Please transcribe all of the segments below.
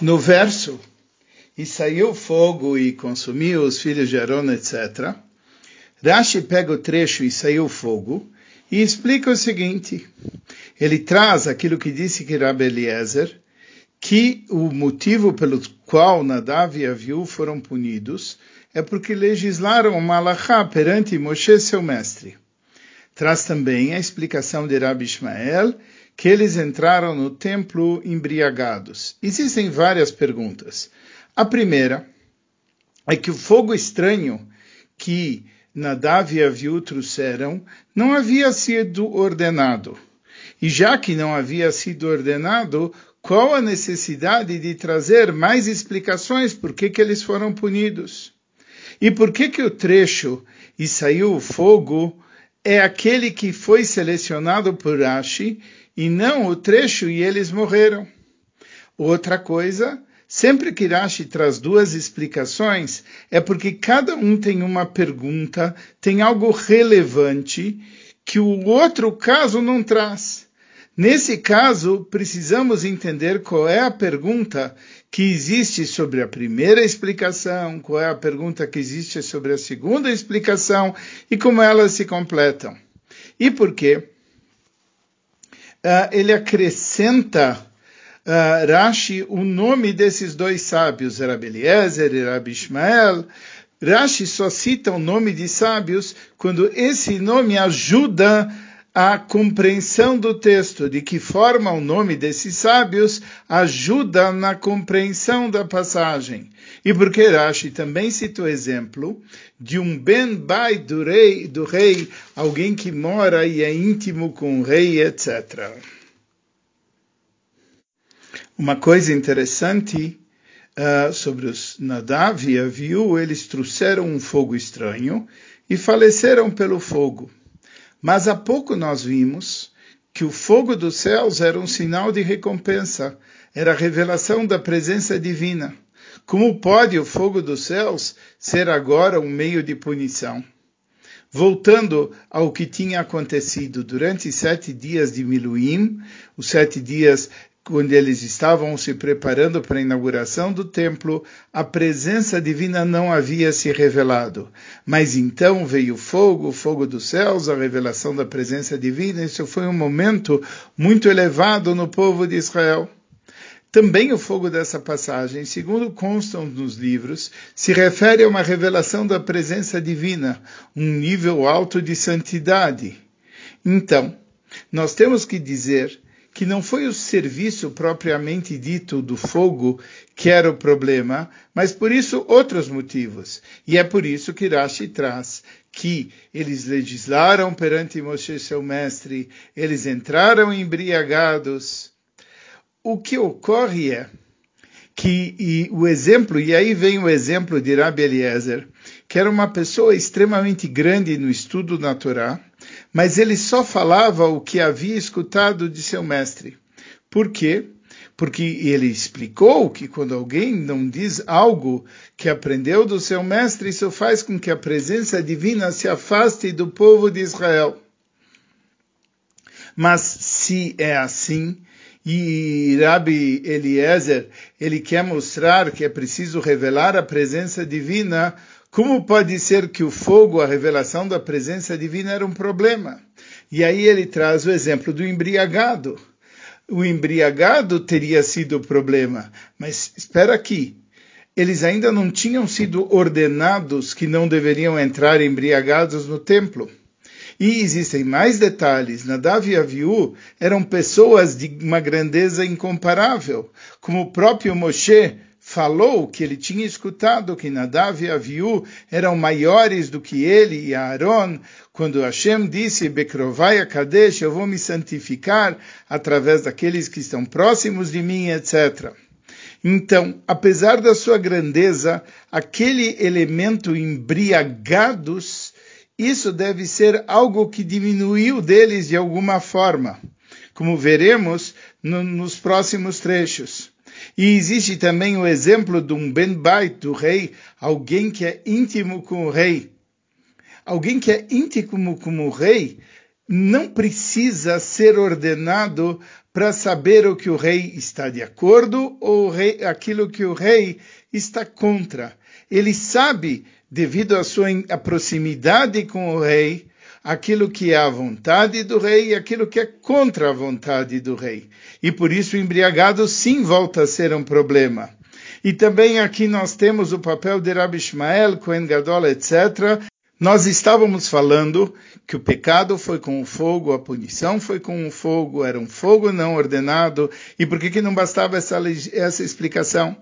No verso, e saiu fogo e consumiu os filhos de Arão, etc. Rashi pega o trecho e saiu fogo e explica o seguinte. Ele traz aquilo que disse que Rabbi Eliezer, que o motivo pelo qual Nadav e Aviú foram punidos é porque legislaram uma alahá perante Moshe, seu mestre. Traz também a explicação de Rabbi Ishmael, que eles entraram no templo embriagados. Existem várias perguntas. A primeira é que o fogo estranho que Nadav e Aviú trouxeram não havia sido ordenado. E já que não havia sido ordenado, qual a necessidade de trazer mais explicações por que, que eles foram punidos? E por que, que o trecho e saiu o fogo é aquele que foi selecionado por Rashi e não o trecho e eles morreram? Outra coisa Sempre que Rashi traz duas explicações, é porque cada um tem uma pergunta, tem algo relevante que o outro caso não traz. Nesse caso, precisamos entender qual é a pergunta que existe sobre a primeira explicação, qual é a pergunta que existe sobre a segunda explicação e como elas se completam. E por quê? Uh, ele acrescenta uh, Rashi o nome desses dois sábios, Rabi Eliezer e Rabi Ishmael. Rashi só cita o nome de sábios quando esse nome ajuda a compreensão do texto, de que forma o nome desses sábios ajuda na compreensão da passagem. E porque Rashi também cita o exemplo de um ben bai do rei, do rei, alguém que mora e é íntimo com o rei, etc. Uma coisa interessante uh, sobre os Nadav e Aviú, eles trouxeram um fogo estranho e faleceram pelo fogo. Mas há pouco nós vimos que o fogo dos céus era um sinal de recompensa, era a revelação da presença divina. Como pode o fogo dos céus ser agora um meio de punição? Voltando ao que tinha acontecido durante sete dias de Miluim, os sete dias quando eles estavam se preparando para a inauguração do templo, a presença divina não havia se revelado. Mas então veio fogo, fogo dos céus, a revelação da presença divina. Isso foi um momento muito elevado no povo de Israel. Também o fogo dessa passagem, segundo constam nos livros, se refere a uma revelação da presença divina, um nível alto de santidade. Então, nós temos que dizer que não foi o serviço propriamente dito do fogo que era o problema, mas por isso outros motivos. E é por isso que Rashi traz que eles legislaram perante Moshe, seu mestre, eles entraram embriagados. O que ocorre é que o exemplo, e aí vem o exemplo de Rabbi Eliezer, que era uma pessoa extremamente grande no estudo da Torá, mas ele só falava o que havia escutado de seu mestre. Por quê? Porque ele explicou que quando alguém não diz algo que aprendeu do seu mestre, isso faz com que a presença divina se afaste do povo de Israel. Mas se é assim, e Rabbi Eliezer, ele quer mostrar que é preciso revelar a presença divina, como pode ser que o fogo, a revelação da presença divina, era um problema? E aí ele traz o exemplo do embriagado. O embriagado teria sido o problema, mas espera aqui. Eles ainda não tinham sido ordenados que não deveriam entrar embriagados no templo. E existem mais detalhes. Nadav e Aviú eram pessoas de uma grandeza incomparável, como o próprio Moshe falou que ele tinha escutado que Nadav e Aviú eram maiores do que ele e Aaron, quando Hashem disse, Bekrovai Kadesh, eu vou me santificar através daqueles que estão próximos de mim, etc. Então, apesar da sua grandeza, aquele elemento embriagados, isso deve ser algo que diminuiu deles de alguma forma, como veremos no, nos próximos trechos. E existe também o exemplo de um Ben Bait, do rei, alguém que é íntimo com o rei. Alguém que é íntimo com o rei, não precisa ser ordenado para saber o que o rei está de acordo ou rei, aquilo que o rei está contra. Ele sabe, devido à sua proximidade com o rei, aquilo que é a vontade do rei e aquilo que é contra a vontade do rei. E por isso o embriagado sim volta a ser um problema. E também aqui nós temos o papel de Rabbi Ishmael, Cohen Gadol, etc., nós estávamos falando que o pecado foi com o fogo, a punição foi com o fogo, era um fogo não ordenado. E por que, que não bastava essa, essa explicação?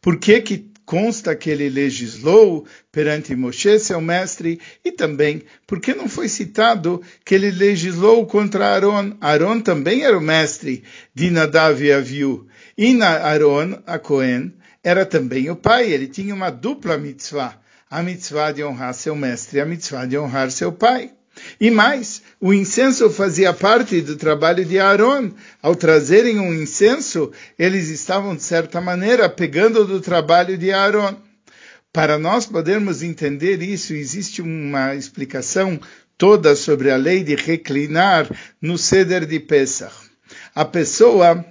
Por que, que consta que ele legislou perante Moshe, seu mestre, e também porque não foi citado que ele legislou contra Aaron. Aaron também era o mestre de Nadav e Aviu. E na Aaron, a Cohen, era também o pai, ele tinha uma dupla mitzvah a mitzvah de honrar seu mestre, a mitzvah de honrar seu pai. E mais, o incenso fazia parte do trabalho de Aaron. Ao trazerem um incenso, eles estavam, de certa maneira, pegando do trabalho de Aaron. Para nós podermos entender isso, existe uma explicação toda sobre a lei de reclinar no ceder de Pesach. A pessoa,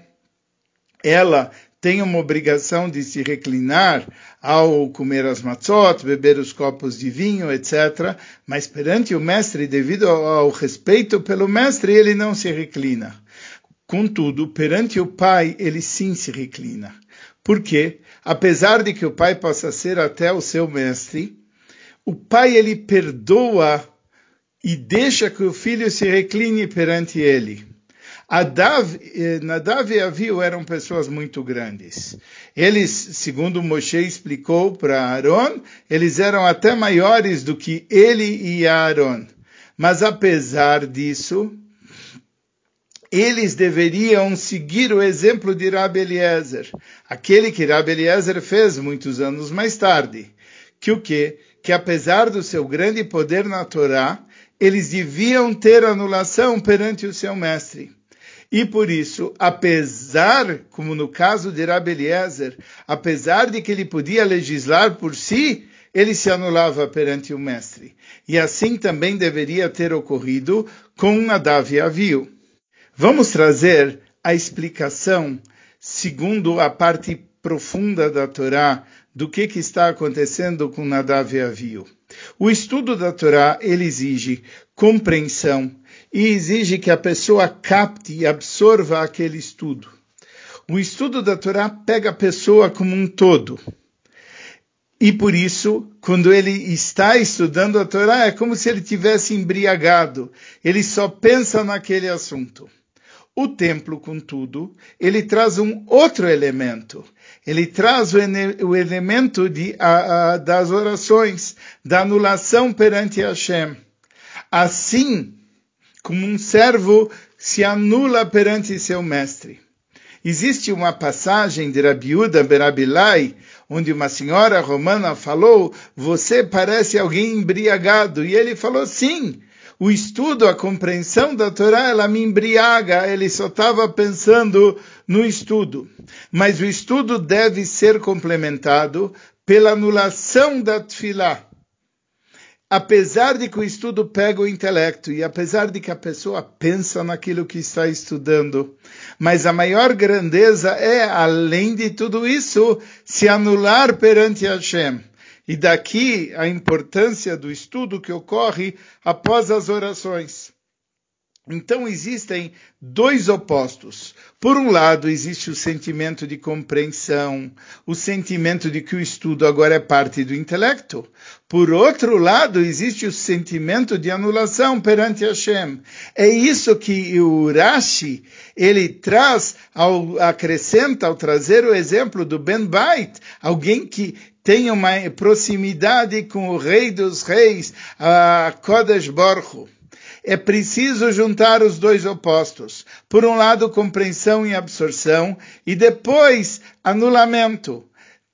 ela tem uma obrigação de se reclinar ao comer as matzot, beber os copos de vinho, etc. Mas perante o mestre, devido ao respeito pelo mestre, ele não se reclina. Contudo, perante o pai, ele sim se reclina. Porque, apesar de que o pai possa ser até o seu mestre, o pai ele perdoa e deixa que o filho se recline perante ele. Adav, eh, Nadav e Aviu eram pessoas muito grandes. Eles, segundo Moshe explicou para Aaron, eles eram até maiores do que ele e Aaron. Mas apesar disso, eles deveriam seguir o exemplo de Rabbi Eliezer, aquele que Rabbi Eliezer fez muitos anos mais tarde. Que o quê? Que apesar do seu grande poder na Torá, eles deviam ter anulação perante o seu mestre. E por isso, apesar, como no caso de Rabbi Eliezer, apesar de que ele podia legislar por si, ele se anulava perante o mestre. E assim também deveria ter ocorrido com Nadav e Aviu. Vamos trazer a explicação segundo a parte profunda da Torá do que, que está acontecendo com Nadav e Aviu. O estudo da Torá ele exige compreensão, e exige que a pessoa capte e absorva aquele estudo. O estudo da Torá pega a pessoa como um todo. E por isso, quando ele está estudando a Torá, é como se ele tivesse embriagado. Ele só pensa naquele assunto. O templo, contudo, ele traz um outro elemento. Ele traz o, o elemento de, a, a, das orações, da anulação perante Hashem. Assim, como um servo se anula perante seu mestre. Existe uma passagem de Rabiuda Berabilai, onde uma senhora romana falou: Você parece alguém embriagado. E ele falou: Sim, o estudo, a compreensão da Torá, ela me embriaga. Ele só estava pensando no estudo. Mas o estudo deve ser complementado pela anulação da tefilá apesar de que o estudo pega o intelecto e apesar de que a pessoa pensa naquilo que está estudando, mas a maior grandeza é, além de tudo isso, se anular perante Hashem. E daqui a importância do estudo que ocorre após as orações. Então existem dois opostos. Por um lado, existe o sentimento de compreensão, o sentimento de que o estudo agora é parte do intelecto. Por outro lado, existe o sentimento de anulação perante Hashem. É isso que o Rashi ele traz, ao, acrescenta ao trazer o exemplo do Ben Bait, alguém que tem uma proximidade com o Rei dos Reis, a Kodesh Baruch é preciso juntar os dois opostos. Por um lado, compreensão e absorção, e depois, anulamento.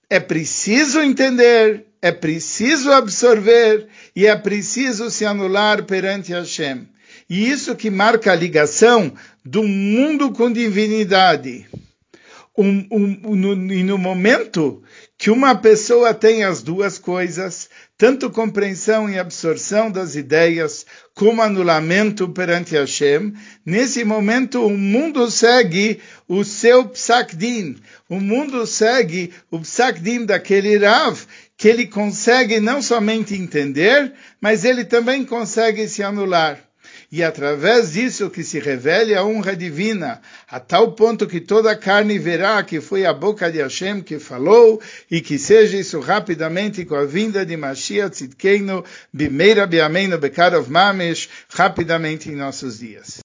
É preciso entender, é preciso absorver e é preciso se anular perante Hashem. E isso que marca a ligação do mundo com divindade. Um, um, no, e no momento que uma pessoa tem as duas coisas, tanto compreensão e absorção das ideias, como anulamento perante Hashem, nesse momento o mundo segue o seu psakdin, o mundo segue o psakdin daquele Rav, que ele consegue não somente entender, mas ele também consegue se anular e através disso que se revele a honra divina, a tal ponto que toda a carne verá que foi a boca de Hashem que falou, e que seja isso rapidamente com a vinda de Mashiach Tzidkeinu, Bimeira Biameinu Bekarov Mamesh, rapidamente em nossos dias.